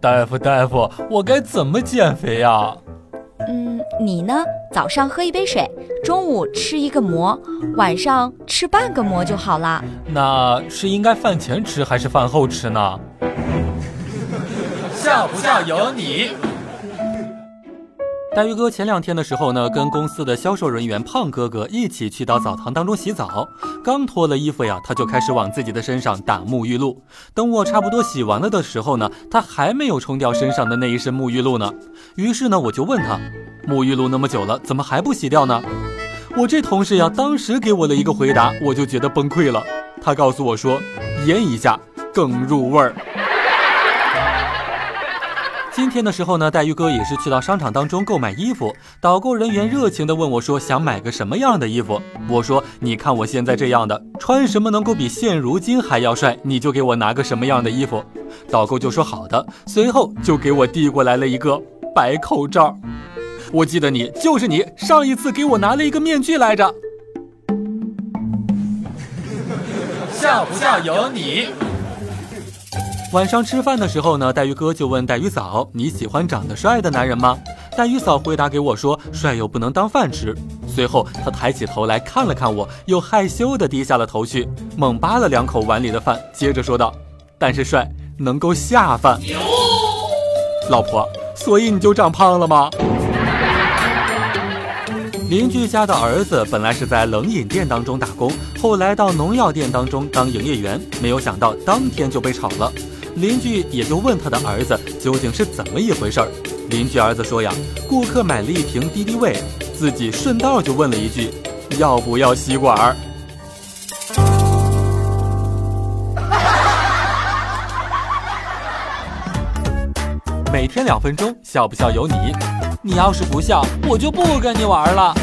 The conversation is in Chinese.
大夫，大夫，我该怎么减肥呀？嗯，你呢？早上喝一杯水，中午吃一个馍，晚上吃半个馍就好了。那是应该饭前吃还是饭后吃呢？笑不笑由你。大鱼哥前两天的时候呢，跟公司的销售人员胖哥哥一起去到澡堂当中洗澡，刚脱了衣服呀，他就开始往自己的身上打沐浴露。等我差不多洗完了的时候呢，他还没有冲掉身上的那一身沐浴露呢。于是呢，我就问他，沐浴露那么久了，怎么还不洗掉呢？我这同事呀，当时给我的一个回答，我就觉得崩溃了。他告诉我说，腌一下更入味儿。今天的时候呢，黛玉哥也是去到商场当中购买衣服，导购人员热情的问我说：“想买个什么样的衣服？”我说：“你看我现在这样的，穿什么能够比现如今还要帅，你就给我拿个什么样的衣服。”导购就说：“好的。”随后就给我递过来了一个白口罩。我记得你就是你，上一次给我拿了一个面具来着。笑不笑由你。晚上吃饭的时候呢，黛玉哥就问黛玉嫂：“你喜欢长得帅的男人吗？”黛玉嫂回答给我说：“帅又不能当饭吃。”随后她抬起头来看了看我，又害羞地低下了头去，猛扒了两口碗里的饭，接着说道：“但是帅能够下饭。”老婆，所以你就长胖了吗？邻居家的儿子本来是在冷饮店当中打工，后来到农药店当中当营业员，没有想到当天就被炒了。邻居也就问他的儿子究竟是怎么一回事儿。邻居儿子说呀，顾客买了一瓶敌敌畏，自己顺道就问了一句，要不要吸管儿？每天两分钟，笑不笑由你。你要是不笑，我就不跟你玩了。